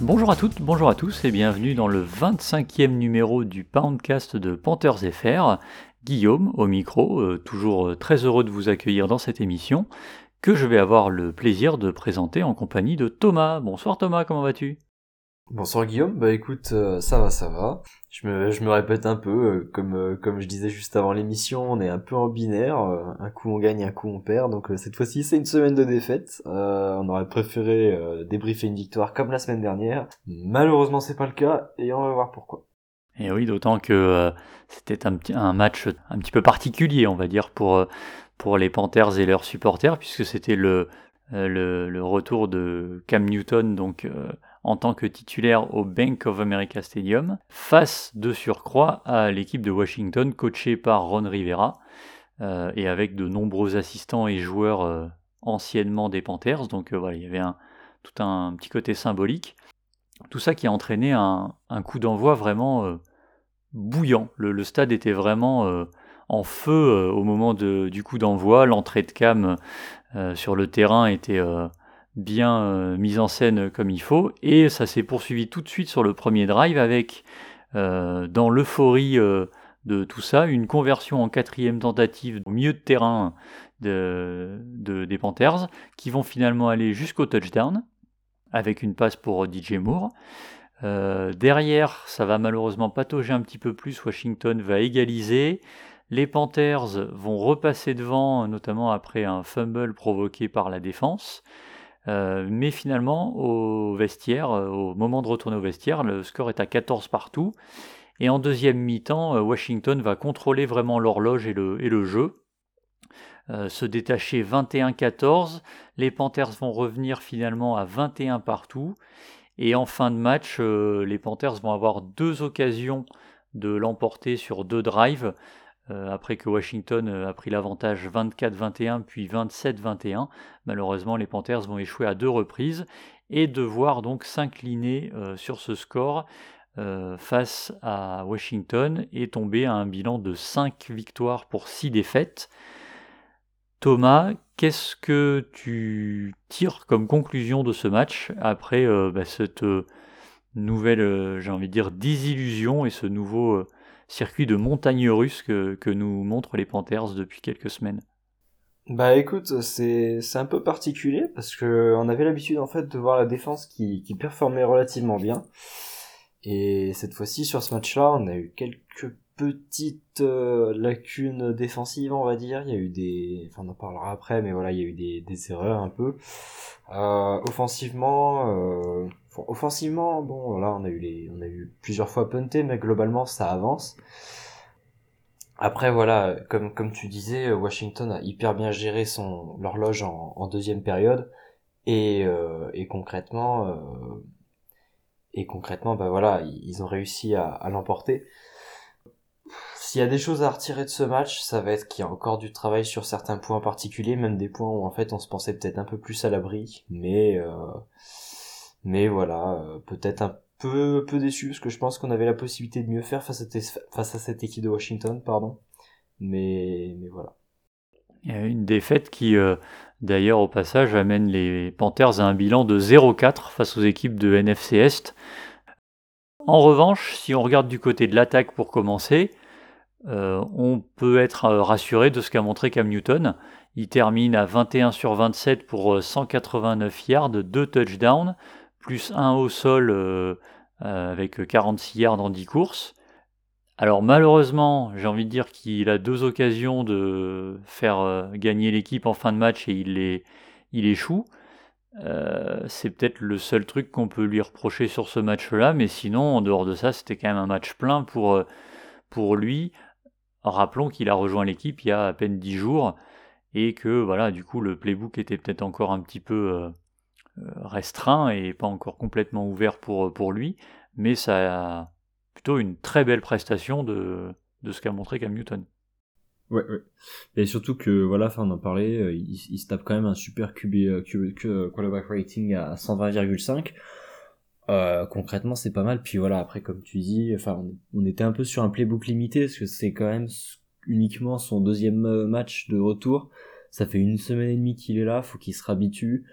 Bonjour à toutes, bonjour à tous et bienvenue dans le 25e numéro du Poundcast de Panthers FR. Guillaume au micro, euh, toujours euh, très heureux de vous accueillir dans cette émission que je vais avoir le plaisir de présenter en compagnie de Thomas. Bonsoir Thomas, comment vas-tu? Bonsoir Guillaume, bah écoute, euh, ça va, ça va. Je me, répète un peu, euh, comme, euh, comme je disais juste avant l'émission, on est un peu en binaire, un coup on gagne, un coup on perd, donc cette fois-ci c'est une semaine de défaite. on aurait préféré débriefer une victoire comme la semaine dernière. Malheureusement c'est pas le cas, et on va voir pourquoi. Et oui, d'autant que c'était un, match un petit peu particulier, on va dire, pour, les Panthers et leurs supporters, puisque c'était le, le, le, retour de Cam Newton, donc en tant que titulaire au Bank of America Stadium, face de surcroît à l'équipe de Washington coachée par Ron Rivera euh, et avec de nombreux assistants et joueurs euh, anciennement des Panthers. Donc euh, voilà, il y avait un, tout un petit côté symbolique. Tout ça qui a entraîné un, coup d'envoi vraiment bouillant. Le, stade était vraiment en feu au moment du coup d'envoi. L'entrée de cam sur le terrain était bien euh, mise en scène comme il faut. Et ça s'est poursuivi tout de suite sur le premier drive avec, euh, dans l'euphorie euh, de tout ça, une conversion en quatrième tentative au milieu de terrain de, des Panthers qui vont finalement aller jusqu'au touchdown avec une passe pour DJ Moore. derrière, ça va malheureusement patauger un petit peu plus. Washington va égaliser. Les Panthers vont repasser devant, notamment après un fumble provoqué par la défense. Euh, mais finalement, au vestiaire, euh, au moment de retourner au vestiaire, le score est à 14 partout. Et en deuxième mi-temps, euh, Washington va contrôler vraiment l'horloge et le, et le jeu. se détacher 21-14. Les Panthers vont revenir finalement à 21 partout. Et en fin de match, les Panthers vont avoir deux occasions de l'emporter sur deux drives. Euh, après que Washington euh, a pris l'avantage 24-21 puis 27-21. Malheureusement, les Panthers vont échouer à deux reprises et devoir donc s'incliner euh, sur ce score face à Washington et tomber à un bilan de 5 victoires pour 6 défaites. Thomas, qu'est-ce que tu tires comme conclusion de ce match après bah, cette nouvelle, j'ai envie de dire, désillusion et ce nouveau circuit de montagne russe que, nous montrent les Panthers depuis quelques semaines. Bah écoute, c'est un peu particulier parce que on avait l'habitude en fait de voir la défense qui, performait relativement bien. Et cette fois-ci sur ce match-là, on a eu quelques petites euh, lacunes défensives, on va dire. Il y a eu des, enfin on en parlera après, mais voilà, il y a eu des, des erreurs un peu. Euh, offensivement, euh, offensivement, bon, là, on a eu les, on a eu plusieurs fois punté, mais globalement, ça avance. Après, voilà, comme, comme tu disais, Washington a hyper bien géré son, l'horloge en, deuxième période. Et, euh, et concrètement, euh, et concrètement, bah voilà, ils ont réussi à, l'emporter. S'il y a des choses à retirer de ce match, ça va être qu'il y a encore du travail sur certains points particuliers, même des points où en fait on se pensait peut-être un peu plus à l'abri, mais euh, mais voilà, euh, peut-être un peu, peu déçu parce que je pense qu'on avait la possibilité de mieux faire face à, cette équipe de Washington, pardon. Mais, mais voilà. Une défaite qui, euh, d'ailleurs, au passage, amène les Panthers à un bilan de 0-4 face aux équipes de NFC Est. En revanche, si on regarde du côté de l'attaque pour commencer, euh, on peut être rassuré de ce qu'a montré Cam Newton. Il termine à 21 sur 27 pour 189 yards, 2 touchdowns, plus 1 au sol euh, euh, avec 46 yards en 10 courses. Alors malheureusement, j'ai envie de dire qu'il a deux occasions de faire euh, gagner l'équipe en fin de match et il, échoue. c'est peut-être le seul truc qu'on peut lui reprocher sur ce match-là, mais sinon, en dehors de ça, c'était quand même un match plein pour, pour lui. Rappelons qu'il a rejoint l'équipe il y a à peine 10 jours et que voilà, du coup, le playbook était peut-être encore un petit peu restreint et pas encore complètement ouvert pour, pour lui, mais ça a plutôt une très belle prestation de, de ce qu'a montré Cam Newton. Ouais, ouais. Et surtout que, voilà, enfin, on en parlait, il, il, se tape quand même un super QB, QB, quarterback rating à 120,5. Euh, concrètement, c'est pas mal. Puis voilà, après, comme tu dis, enfin, on, était un peu sur un playbook limité parce que c'est quand même uniquement son deuxième euh, match de retour. Ça fait une semaine et demie qu'il est là, faut qu'il se réhabitue.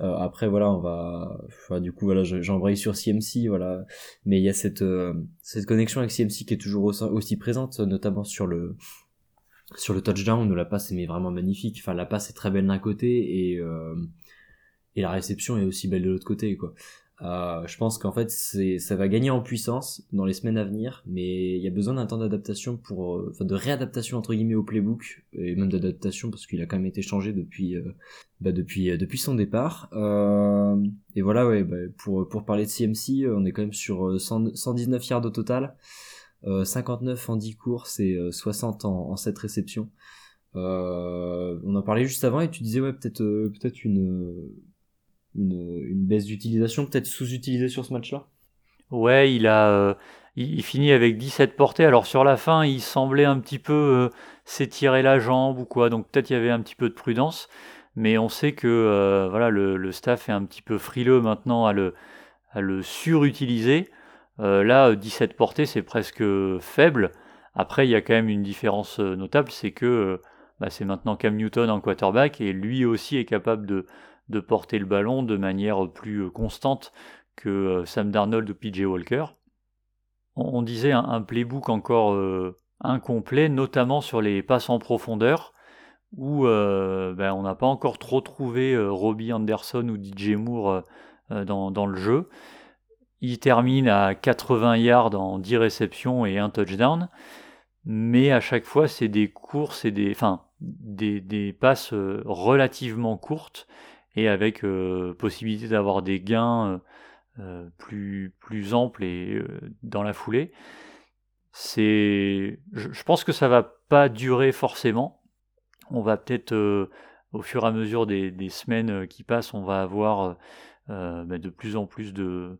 Euh, après voilà, on va, enfin, du coup voilà, j'embraye sur CMC, voilà. Mais il y a cette euh, cette connexion avec CMC qui est toujours aussi, présente, notamment sur le sur le touchdown où la passe est vraiment magnifique. Enfin, la passe est très belle d'un côté et et la réception est aussi belle de l'autre côté, quoi. Euh, je pense qu'en fait, ça va gagner en puissance dans les semaines à venir, mais il y a besoin d'un temps d'adaptation pour, euh, enfin, de réadaptation entre guillemets au playbook et même d'adaptation parce qu'il a quand même été changé depuis, euh, bah, depuis, euh, depuis son départ. et voilà, ouais, bah, pour pour parler de CMC, on est quand même sur 119 yards au total, 59 en 10 courses et 60 en, en 7 réceptions. on en parlait juste avant et tu disais ouais peut-être peut-être une une, baisse d'utilisation, peut-être sous-utilisée sur ce match-là? Ouais, il a. Euh, il, finit avec 17 portées. Alors sur la fin, il semblait un petit peu euh, s'étirer la jambe ou quoi. Donc peut-être il y avait un petit peu de prudence. Mais on sait que euh, voilà, le, staff est un petit peu frileux maintenant à le, à le surutiliser. là, 17 portées, c'est presque faible. Après, il y a quand même une différence notable, c'est que bah, c'est maintenant Cam Newton en quarterback et lui aussi est capable de, de porter le ballon de manière plus euh, constante que euh, Sam Darnold ou PJ Walker. On, disait un, playbook encore euh, incomplet, notamment sur les passes en profondeur, où ben, on n'a pas encore trop trouvé Robbie Anderson ou DJ Moore dans, le jeu. Il termine à 80 yards en 10 réceptions et un touchdown, mais à chaque fois c'est des courses et des, enfin, des passes relativement courtes et avec euh, possibilité d'avoir des gains euh, euh, plus, plus amples et dans la foulée. C'est, je, pense que ça va pas durer forcément. On va peut-être au fur et à mesure des, semaines qui passent, on va avoir bah, de plus en plus de,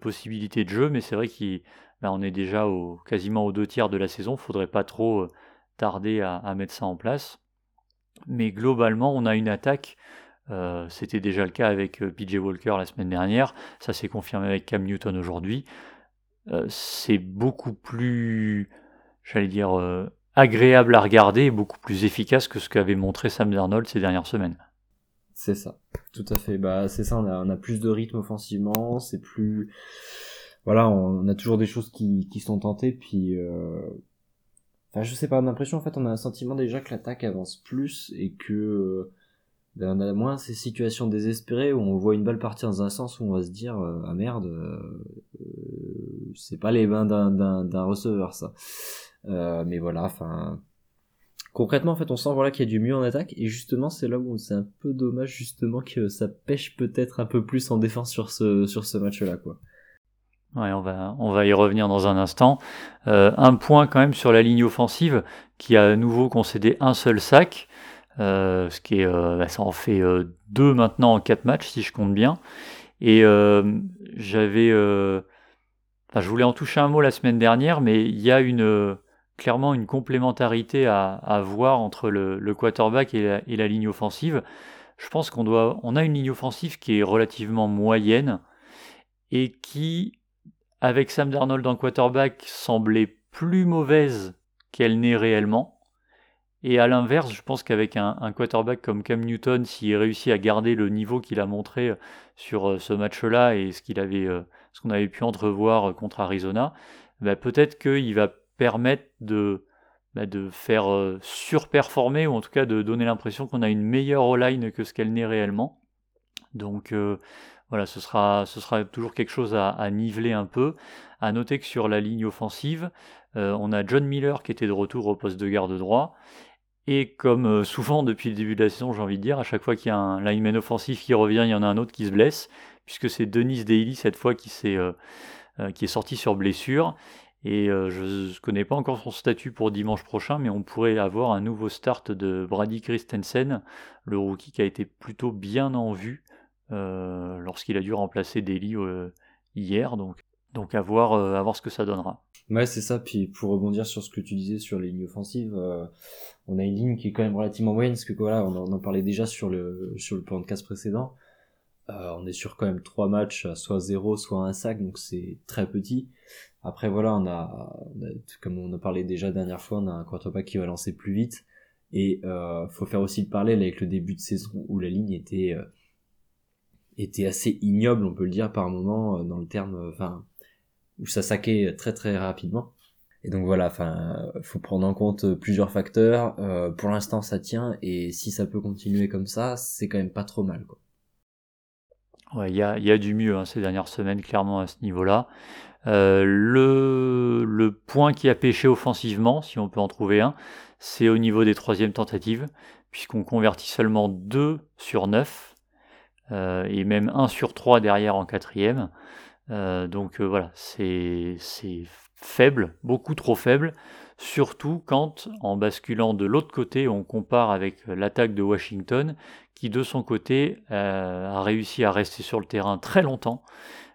possibilités de jeu, mais c'est vrai qu'on bah, est déjà au, quasiment aux deux tiers de la saison, il faudrait pas trop tarder à, mettre ça en place. Mais globalement, on a une attaque euh, c'était déjà le cas avec euh, PJ Walker la semaine dernière, ça s'est confirmé avec Cam Newton aujourd'hui. Euh, c'est beaucoup plus, j'allais dire, agréable à regarder beaucoup plus efficace que ce qu'avait montré Sam Darnold ces dernières semaines. C'est ça, tout à fait. Bah, c'est ça, on a, plus de rythme offensivement, c'est plus. Voilà, on, a toujours des choses qui, qui sont tentées, puis. Enfin, je sais pas, l'impression, en fait, on a un sentiment déjà que l'attaque avance plus et que on a moins ces situations désespérées où on voit une balle partir dans un sens où on va se dire euh, ah merde euh, euh, c'est pas les mains d'un receveur ça mais voilà enfin concrètement en fait on sent voilà qu'il y a du mieux en attaque et justement c'est là où c'est un peu dommage justement que ça pêche peut-être un peu plus en défense sur ce sur ce match là quoi Ouais, on va, on va y revenir dans un instant. un point quand même sur la ligne offensive qui a à nouveau concédé un seul sac. Euh, ce qui euh, bah, ça en fait euh, deux maintenant en quatre matchs si je compte bien. Et j'avais, je voulais en toucher un mot la semaine dernière, mais il y a une clairement une complémentarité à, voir entre le, le quarterback et la, et la, ligne offensive. Je pense qu'on doit, on a une ligne offensive qui est relativement moyenne et qui, avec Sam Darnold en quarterback, semblait plus mauvaise qu'elle n'est réellement. Et à l'inverse, je pense qu'avec un, quarterback comme Cam Newton, s'il réussit à garder le niveau qu'il a montré euh, sur euh, ce match-là et ce qu'il avait, euh, ce qu'on avait pu entrevoir contre Arizona, bah, peut-être qu'il va permettre de, bah, de faire surperformer ou en tout cas de donner l'impression qu'on a une meilleure O-line que ce qu'elle n'est réellement. Donc voilà, ce sera, ce sera toujours quelque chose à, à, niveler un peu. À noter que sur la ligne offensive, on a John Miller qui était de retour au poste de garde droit et comme euh, souvent depuis le début de la saison, j'ai envie de dire, à chaque fois qu'il y a un lineman offensif qui revient, il y en a un autre qui se blesse, puisque c'est Denis Daly cette fois qui, euh, euh, qui est sorti sur blessure. Et je ne connais pas encore son statut pour dimanche prochain, mais on pourrait avoir un nouveau start de Brady Christensen, le rookie qui a été plutôt bien en vue lorsqu'il a dû remplacer Daly hier. Donc, donc à, voir, à voir ce que ça donnera. Ouais, c'est ça. Puis pour rebondir sur ce que tu disais sur les lignes offensives, euh, on a une ligne qui est quand même relativement moyenne, parce que voilà, on en, parlait déjà sur le sur le podcast précédent. Euh, on est sur quand même trois matchs, soit 0, soit un sac, donc c'est très petit. Après voilà, on a, comme on a parlé déjà dernière fois, on a un quarterback qui va lancer plus vite. Et euh, faut faire aussi le parallèle avec le début de saison où la ligne était euh, était assez ignoble, on peut le dire par moment, dans le terme, enfin où ça saquait très très rapidement. Et donc voilà, enfin, faut prendre en compte plusieurs facteurs. Euh, pour l'instant, ça tient, et si ça peut continuer comme ça, c'est quand même pas trop mal, quoi. Il y a, y a, du mieux hein, ces dernières semaines, clairement à ce niveau-là. Euh, le, le, point qui a pêché offensivement, si on peut en trouver un, c'est au niveau des troisièmes tentatives, puisqu'on convertit seulement 2 sur 9, euh, et même 1 sur 3 derrière en quatrième. Euh, donc euh, voilà, c'est faible, beaucoup trop faible, surtout quand, en basculant de l'autre côté, on compare avec l'attaque de Washington, qui de son côté euh, a réussi à rester sur le terrain très longtemps.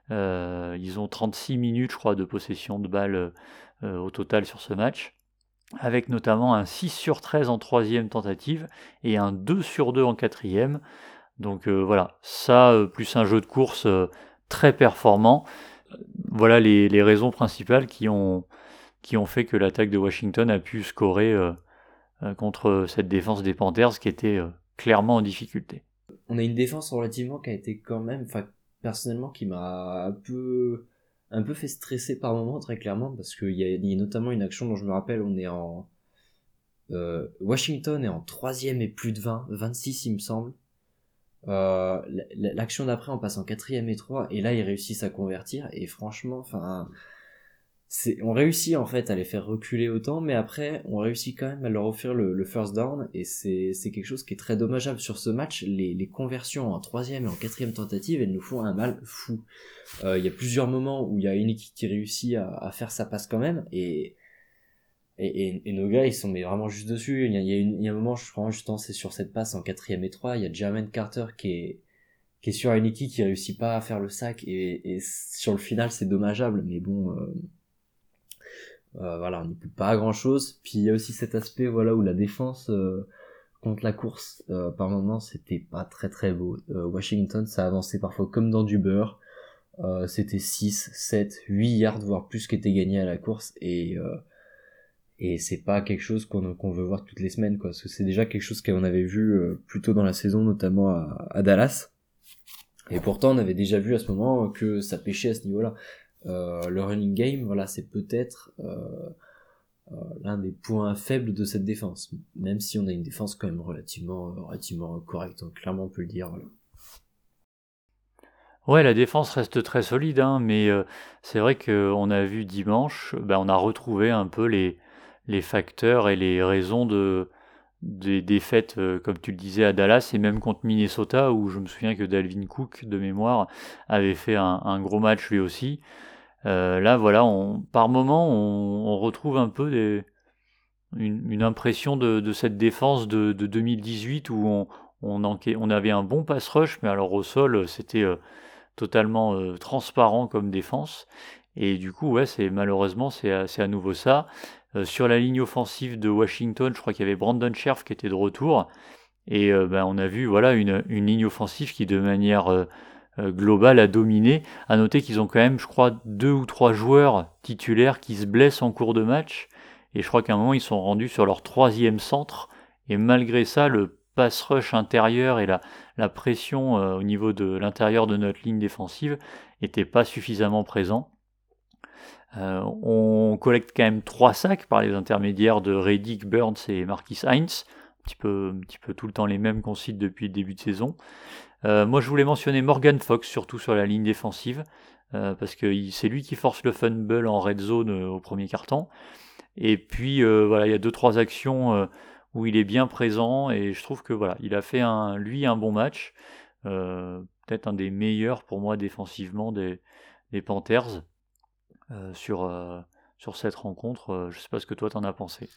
ils ont 36 minutes, je crois, de possession de balle au total sur ce match, avec notamment un 6 sur 13 en troisième tentative et un 2 sur 2 en quatrième. Donc voilà, ça, plus un jeu de course très performant. Voilà les, raisons principales qui ont, fait que l'attaque de Washington a pu scorer euh, euh, contre cette défense des Panthers qui était euh, clairement en difficulté. On a une défense relativement qui a été quand même, personnellement qui m'a un peu fait stresser par moment très clairement parce qu'il y, y, a notamment une action dont je me rappelle on est en Washington est en troisième et plus de 20 26 il me semble euh, l'action d'après on passe en quatrième et trois et là ils réussissent à convertir et franchement enfin on réussit en fait à les faire reculer autant mais après on réussit quand même à leur offrir le, first down et c'est c'est quelque chose qui est très dommageable. Sur ce match les, les conversions en troisième et en quatrième tentative elles nous font un mal fou. Euh, il y a plusieurs moments où il y a une équipe qui réussit à, à faire sa passe quand même et et, et, nos gars, ils sont mais vraiment juste dessus. Il y a, il y a, un moment, je crois, justement, c'est sur cette passe en quatrième et trois, il y a Jermaine Carter qui est, qui est sur Aniki qui réussit pas à faire le sac et, et sur le final, c'est dommageable. Mais bon, euh, euh, voilà, on ne peut pas grand chose. Puis il y a aussi cet aspect, voilà, où la défense euh, contre la course, euh, par moment, c'était pas très très beau. Washington, ça avançait parfois comme dans du beurre. c'était 6, 7, 8 yards, voire plus qui étaient gagnés à la course. Et et c'est pas quelque chose qu'on veut voir toutes les semaines quoi. Parce que c'est déjà quelque chose qu'on avait vu euh, plus tôt dans la saison notamment à, Dallas. Et pourtant on avait déjà vu à ce moment que ça pêchait à ce niveau là euh, le running game voilà c'est peut-être euh, l'un des points faibles de cette défense. Même si on a une défense quand même relativement relativement correcte hein, clairement on peut le dire voilà. Ouais, la défense reste très solide, hein, mais c'est vrai qu'on a vu dimanche, ben, on a retrouvé un peu les, les facteurs et les raisons de, des défaites, euh, comme tu le disais, à Dallas et même contre Minnesota, où je me souviens que Dalvin Cook, de mémoire, avait fait un, gros match lui aussi. Euh, là, voilà, par moment, on, retrouve un peu une, impression de, cette défense de, 2018 où on, on, avait un bon pass rush, mais alors au sol, c'était euh, totalement transparent comme défense. Et du coup, ouais, c'est malheureusement, c'est à nouveau ça. Euh, sur la ligne offensive de Washington, je crois qu'il y avait Brandon Scherf qui était de retour. Et euh, ben, on a vu voilà, une, ligne offensive qui, de manière euh, globale, a dominé. À noter qu'ils ont quand même, je crois, deux ou trois joueurs titulaires qui se blessent en cours de match. Et je crois qu'à un moment, ils sont rendus sur leur troisième centre. Et malgré ça, le pass rush intérieur et la, la pression au niveau de l'intérieur de notre ligne défensive n'était pas suffisamment présent. Euh, on collecte quand même trois sacs par les intermédiaires de Reddick, Burns et Marquis Heinz. Un petit, peu, un petit peu tout le temps les mêmes qu'on cite depuis le début de saison. Euh, moi, je voulais mentionner Morgan Fox, surtout sur la ligne défensive, euh, parce que c'est lui qui force le fumble en red zone au premier carton. Et puis, voilà, il y a deux trois actions où il est bien présent, et je trouve que voilà, il a fait un, lui un bon match, peut-être un des meilleurs pour moi défensivement des, des Panthers. Euh, sur, euh, sur cette rencontre. Euh, je sais pas ce que toi t'en as pensé.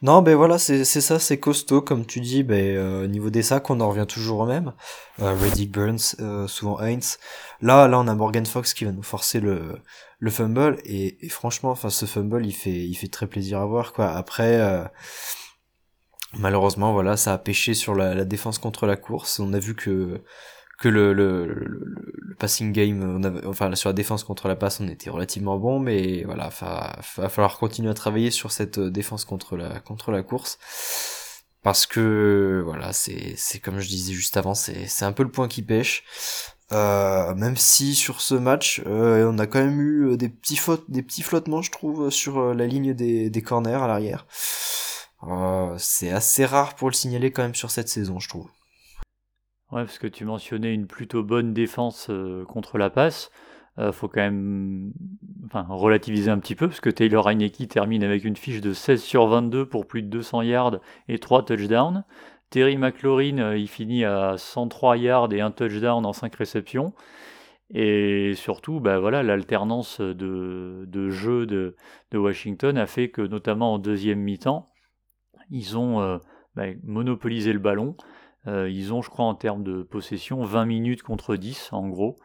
Non, ben voilà, c'est ça, c'est costaud, comme tu dis. Ben, au niveau des sacs, on en revient toujours au même. Euh, Reddick Burns, souvent Heinz. Là, là, on a Morgan Fox qui va nous forcer le, le fumble. Et, franchement, ce fumble, il fait, il fait très plaisir à voir, quoi. Après, malheureusement, voilà, ça a pêché sur la défense contre la course. On a vu que que le, le, le, passing game, on avait, enfin sur la défense contre la passe, on était relativement bon, mais voilà, va, va falloir continuer à travailler sur cette défense contre la contre la course, parce que voilà, c'est c'est comme je disais juste avant, c'est c'est un peu le point qui pêche. Euh, même si sur ce match, euh, on a quand même eu des petits fautes, des petits flottements, je trouve, sur la ligne des, des corners à l'arrière. Euh, c'est assez rare pour le signaler quand même sur cette saison, je trouve. Ouais, parce que tu mentionnais une plutôt bonne défense euh, contre la passe. Euh, faut quand même enfin, relativiser un petit peu, parce que Taylor Heineke termine avec une fiche de 16 sur 22 pour plus de 200 yards et 3 touchdowns. Terry McLaurin, euh, il finit à 103 yards et un touchdown en 5 réceptions. Et surtout, bah voilà, l'alternance de, de jeu de, de, Washington a fait que, notamment en deuxième mi-temps, ils ont euh, bah, monopolisé le ballon. Euh, ils ont, je crois, en termes de possession, 20 minutes contre 10, en gros,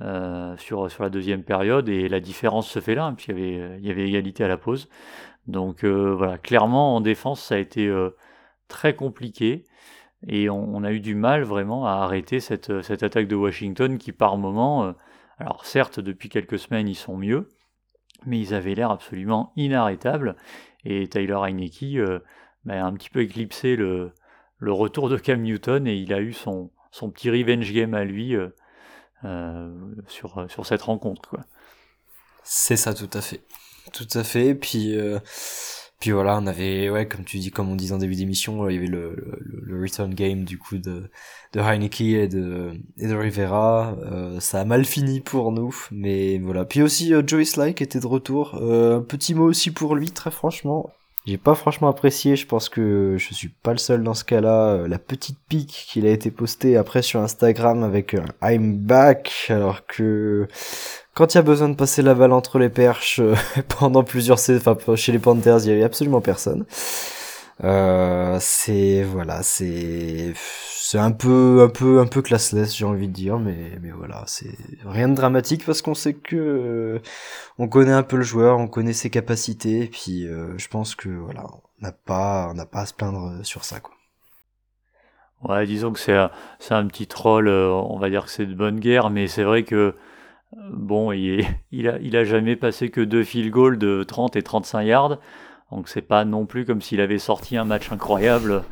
euh, sur, sur la deuxième période. Et la différence se fait là, hein, puisqu'il y avait, il y avait égalité à la pause. Donc euh, voilà, clairement, en défense, ça a été très compliqué. Et on, a eu du mal vraiment à arrêter cette, cette attaque de Washington qui, par moment, alors certes, depuis quelques semaines, ils sont mieux, mais ils avaient l'air absolument inarrêtables. Et Tyler Heineke bah, a un petit peu éclipsé le, le retour de Cam Newton et il a eu son, son petit revenge game à lui euh, euh, sur, sur cette rencontre. C'est ça, tout à fait. Tout à fait. Puis, euh, puis voilà, on avait, ouais, comme tu dis, comme on disait en début d'émission, il y avait le, le, return game du coup de, de Heineke et de, et de Rivera. ça a mal fini pour nous, mais voilà. Puis aussi, Joey Sly qui était de retour. petit mot aussi pour lui, très franchement. J'ai pas franchement apprécié, je pense que je suis pas le seul dans ce cas-là, euh, la petite pique qu'il a été postée après sur Instagram avec un I'm back, alors que quand il y a besoin de passer la balle entre les perches euh, pendant plusieurs saisons, enfin chez les Panthers, il y avait absolument personne. Euh, c'est voilà, c'est c'est un peu un peu un peu classless, j'ai envie de dire, mais mais voilà, c'est rien de dramatique parce qu'on sait que euh, on connaît un peu le joueur, on connaît ses capacités, et puis euh, je pense que voilà, on n'a pas on n'a pas à se plaindre sur ça quoi. Ouais, disons que c'est c'est un petit troll, on va dire que c'est de bonne guerre, mais c'est vrai que bon, il, il, a, il a jamais passé que deux field goals de 30 et 35 yards. Donc c'est pas non plus comme s'il avait sorti un match incroyable.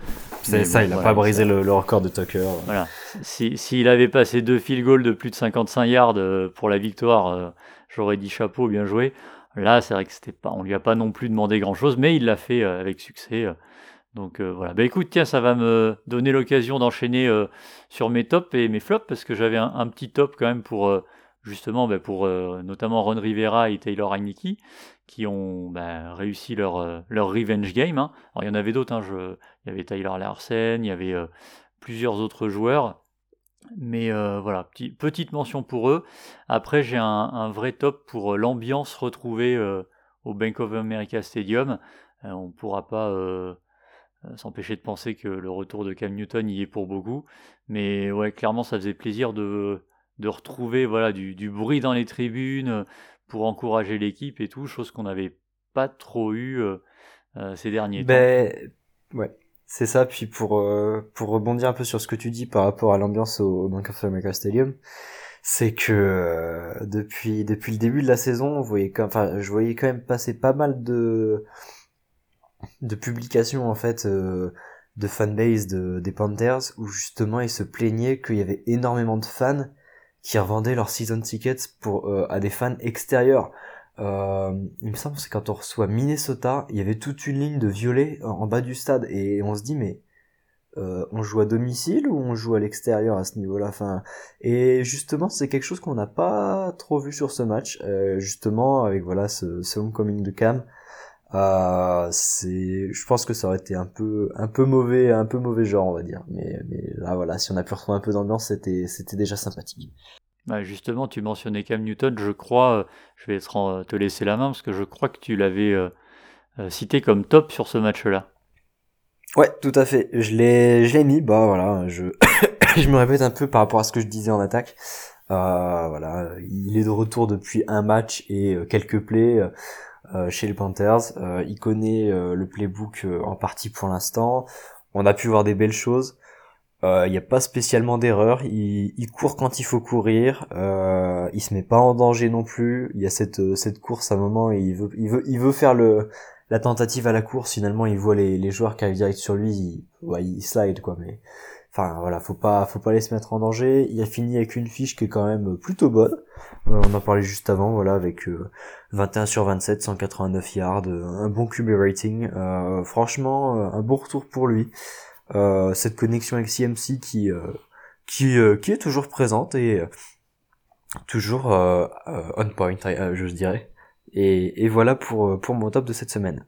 C'est ça, il n'a pas brisé le, record de Tucker. Voilà. S'il si, avait passé deux field goals de plus de 55 yards euh, pour la victoire, euh, j'aurais dit chapeau, bien joué. Là, c'est vrai que c'était pas, on lui a pas non plus demandé grand chose, mais il l'a fait euh, avec succès. Donc voilà. Bah écoute, tiens, ça va me donner l'occasion d'enchaîner sur mes tops et mes flops parce que j'avais un, petit top quand même pour justement bah, pour notamment Ron Rivera et Taylor Heineke qui ont bah, réussi leur, euh, leur revenge game. Hein. Alors il y en avait d'autres, hein, il y avait Tyler Larsen, il y avait euh, plusieurs autres joueurs. Mais euh, voilà, petite mention pour eux. Après, j'ai un, vrai top pour l'ambiance retrouvée au Bank of America Stadium. on ne pourra pas s'empêcher de penser que le retour de Cam Newton y est pour beaucoup. Mais ouais, clairement, ça faisait plaisir de, de retrouver voilà, du, du, bruit dans les tribunes, pour encourager l'équipe et tout, chose qu'on n'avait pas trop eu euh, euh, ces derniers ben, temps. Ouais, c'est ça. Puis pour euh, pour rebondir un peu sur ce que tu dis par rapport à l'ambiance au, Bank of America Stadium, c'est que depuis depuis le début de la saison, on voyait quand, enfin, je voyais quand même passer pas mal de de publications en fait de fanbase de, des Panthers où justement ils se plaignaient qu'il y avait énormément de fans qui revendaient leurs season tickets pour euh, à des fans extérieurs. Euh, il me semble que quand on reçoit Minnesota, il y avait toute une ligne de violet en, bas du stade et on se dit mais euh, on joue à domicile ou on joue à l'extérieur à ce niveau-là? Enfin, Et justement c'est quelque chose qu'on n'a pas trop vu sur ce match, euh, justement avec voilà ce, ce homecoming de Cam. Euh, c'est, je pense que ça aurait été un peu, un peu mauvais, un peu mauvais genre, on va dire. Mais, mais là, voilà, si on a pu retrouver un peu d'ambiance, c'était, c'était déjà sympathique. Bah justement, tu mentionnais Cam Newton, je crois, euh, je vais te laisser la main parce que je crois que tu l'avais, euh, cité comme top sur ce match-là. Ouais, tout à fait. Je l'ai, je l'ai mis. Bah voilà, je, me répète un peu par rapport à ce que je disais en attaque. Euh, voilà, il est de retour depuis un match et euh, quelques plays euh, chez les Panthers. il connaît le playbook en partie pour l'instant. On a pu voir des belles choses. Il n'y a pas spécialement d'erreur. Il, il, court quand il faut courir. Euh, il se met pas en danger non plus. Il y a cette cette course à un moment il veut il veut il veut faire le la tentative à la course. Finalement, il voit les, les joueurs qui arrivent direct sur lui. Il, ouais, il slide quoi. Mais Enfin voilà, faut pas, faut pas aller se mettre en danger. Il a fini avec une fiche qui est quand même plutôt bonne. Euh, on en parlait juste avant, voilà, avec 21 euh, sur 27, 189 yards, euh, un bon QB rating. franchement, un bon retour pour lui. Cette connexion avec CMC qui qui qui est toujours présente et toujours on point, je dirais. Et, et voilà pour pour mon top de cette semaine.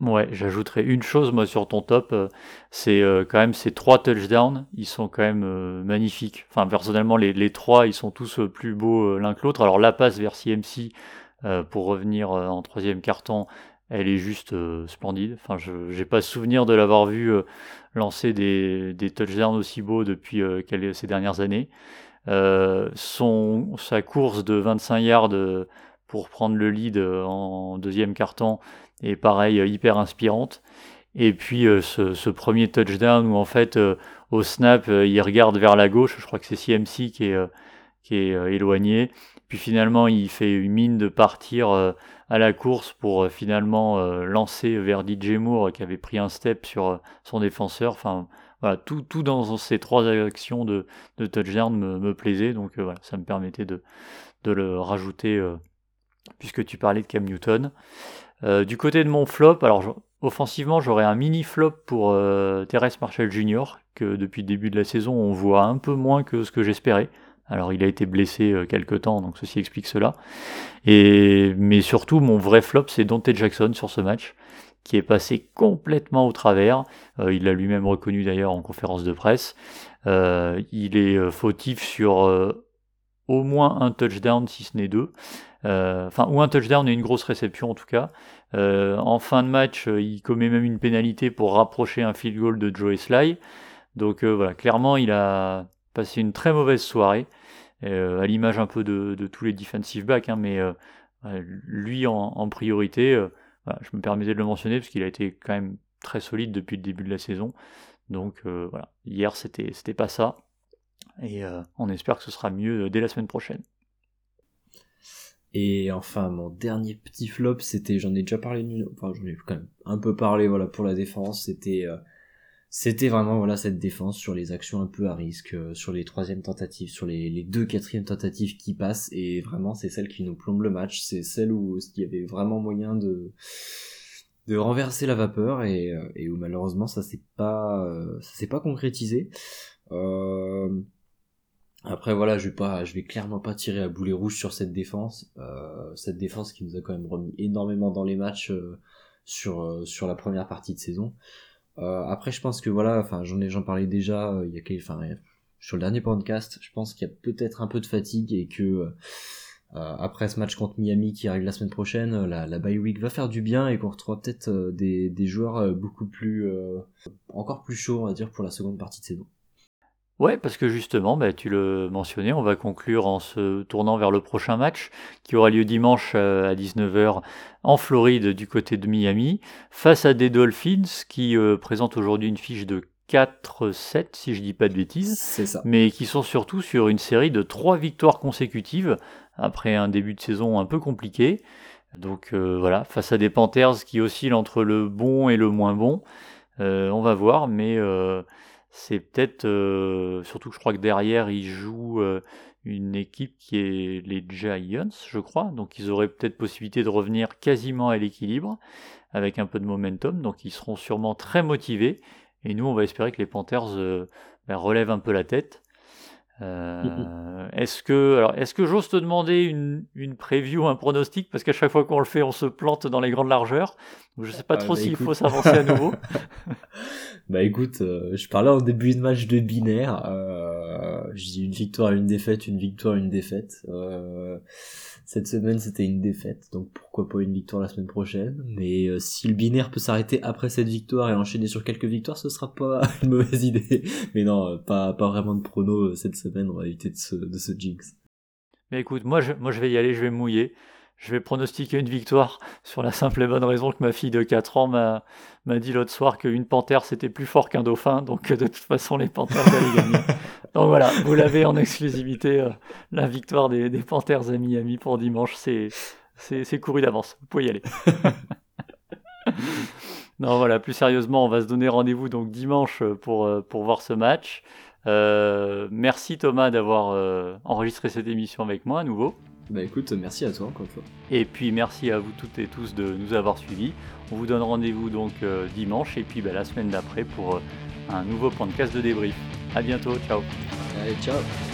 Ouais, j'ajouterais une chose moi sur ton top, euh, c'est euh, quand même ces trois touchdowns, ils sont quand même euh, magnifiques. Enfin personnellement les, les trois, ils sont tous plus beaux l'un que l'autre. Alors la passe vers CMC pour revenir en troisième carton, elle est juste splendide. Enfin je j'ai pas souvenir de l'avoir vu lancer des, des touchdowns aussi beaux depuis ces dernières années. son sa course de 25 yards pour prendre le lead en deuxième carton et pareil, euh, hyper inspirante. Et puis euh, ce, premier touchdown où en fait euh, au snap il regarde vers la gauche, je crois que c'est CMC qui est, qui est éloigné. Puis finalement il fait une mine de partir à la course pour finalement lancer vers DJ Moore qui avait pris un step sur son défenseur. Enfin voilà, tout, tout dans ces trois actions de, de touchdown me, plaisait. Donc voilà, ça me permettait de, de le rajouter puisque tu parlais de Cam Newton. Euh, du côté de mon flop, alors offensivement, j'aurais un mini flop pour euh, Terence Marshall Jr., que depuis le début de la saison, on voit un peu moins que ce que j'espérais. Alors il a été blessé euh, quelques temps, donc ceci explique cela. Et, mais surtout, mon vrai flop, c'est Dante Jackson sur ce match, qui est passé complètement au travers. il l'a lui-même reconnu d'ailleurs en conférence de presse. il est fautif sur au moins un touchdown, si ce n'est deux. Euh, enfin, ou un touchdown et une grosse réception en tout cas. Euh, en fin de match, euh, il commet même une pénalité pour rapprocher un field goal de Joey Sly. Donc voilà, clairement, il a passé une très mauvaise soirée, à l'image un peu de, tous les defensive backs, hein, mais lui en, priorité, je me permettais de le mentionner parce qu'il a été quand même très solide depuis le début de la saison. Donc voilà, hier c'était pas ça, et on espère que ce sera mieux dès la semaine prochaine. Et enfin, mon dernier petit flop, c'était, j'en ai déjà parlé, enfin j'en ai quand même un peu parlé, voilà, pour la défense, c'était, euh, c'était vraiment voilà cette défense sur les actions un peu à risque, euh, sur les troisièmes tentatives, sur les, deux quatrièmes tentatives qui passent, et vraiment c'est celle qui nous plombe le match, c'est celle où il y avait vraiment moyen de de renverser la vapeur et, euh, et où malheureusement ça s'est pas ça s'est pas concrétisé. Euh, après voilà, je vais pas, je vais clairement pas tirer à boulet rouge sur cette défense, euh, cette défense qui nous a quand même remis énormément dans les matchs euh, sur euh, sur la première partie de saison. Après, je pense que voilà, enfin j'en ai j'en parlais déjà il y a quelques, enfin sur le dernier podcast, je pense qu'il y a peut-être un peu de fatigue et que après ce match contre Miami qui arrive la semaine prochaine, la, la bye week va faire du bien et qu'on retrouvera peut-être des, des joueurs beaucoup plus encore plus chauds on va dire pour la seconde partie de saison. Ouais, parce que justement, bah, tu le mentionnais, on va conclure en se tournant vers le prochain match qui aura lieu dimanche euh, à 19h en Floride du côté de Miami, face à des Dolphins qui euh, présentent aujourd'hui une fiche de 4-7 si je dis pas de bêtises, ça. mais qui sont surtout sur une série de 3 victoires consécutives après un début de saison un peu compliqué. Donc euh, voilà, face à des Panthers qui oscillent entre le bon et le moins bon, on va voir, mais c'est peut-être, euh, surtout que je crois que derrière, ils jouent euh, une équipe qui est les Giants, je crois. Donc ils auraient peut-être possibilité de revenir quasiment à l'équilibre avec un peu de momentum. Donc ils seront sûrement très motivés. Et nous, on va espérer que les Panthers ben, relèvent un peu la tête. Est-ce que, alors, est-ce que j'ose te demander une, une preview, un pronostic? Parce qu'à chaque fois qu'on le fait, on se plante dans les grandes largeurs. Je sais pas trop bah, s'il faut s'avancer à nouveau. bah écoute, je parlais en début de match de binaire. Je dis une victoire, une défaite, une victoire, une défaite. Cette semaine, c'était une défaite, donc pourquoi pas une victoire la semaine prochaine. Mais euh, si le binaire peut s'arrêter après cette victoire et enchaîner sur quelques victoires, ce sera pas une mauvaise idée. Mais non, euh, pas, pas vraiment de prono euh, cette semaine, on va éviter de ce, de ce jinx. Mais écoute, moi je, moi je vais y aller, je vais mouiller. Je vais pronostiquer une victoire sur la simple et bonne raison que ma fille de 4 ans m'a, m'a dit l'autre soir qu'une panthère c'était plus fort qu'un dauphin, donc de toute façon les panthères allaient gagner. Donc voilà, vous l'avez en exclusivité, euh, la victoire des, des panthères à Miami pour dimanche, c'est, couru d'avance, vous pouvez y aller. non voilà, plus sérieusement, on va se donner rendez-vous donc dimanche pour, euh, pour voir ce match. Euh, merci Thomas d'avoir euh, enregistré cette émission avec moi à nouveau. Bah écoute, merci à toi encore une fois. Et puis merci à vous toutes et tous de nous avoir suivis. On vous donne rendez-vous donc euh, dimanche et puis bah, la semaine d'après pour un nouveau podcast de débrief. A bientôt, ciao. Allez, ciao.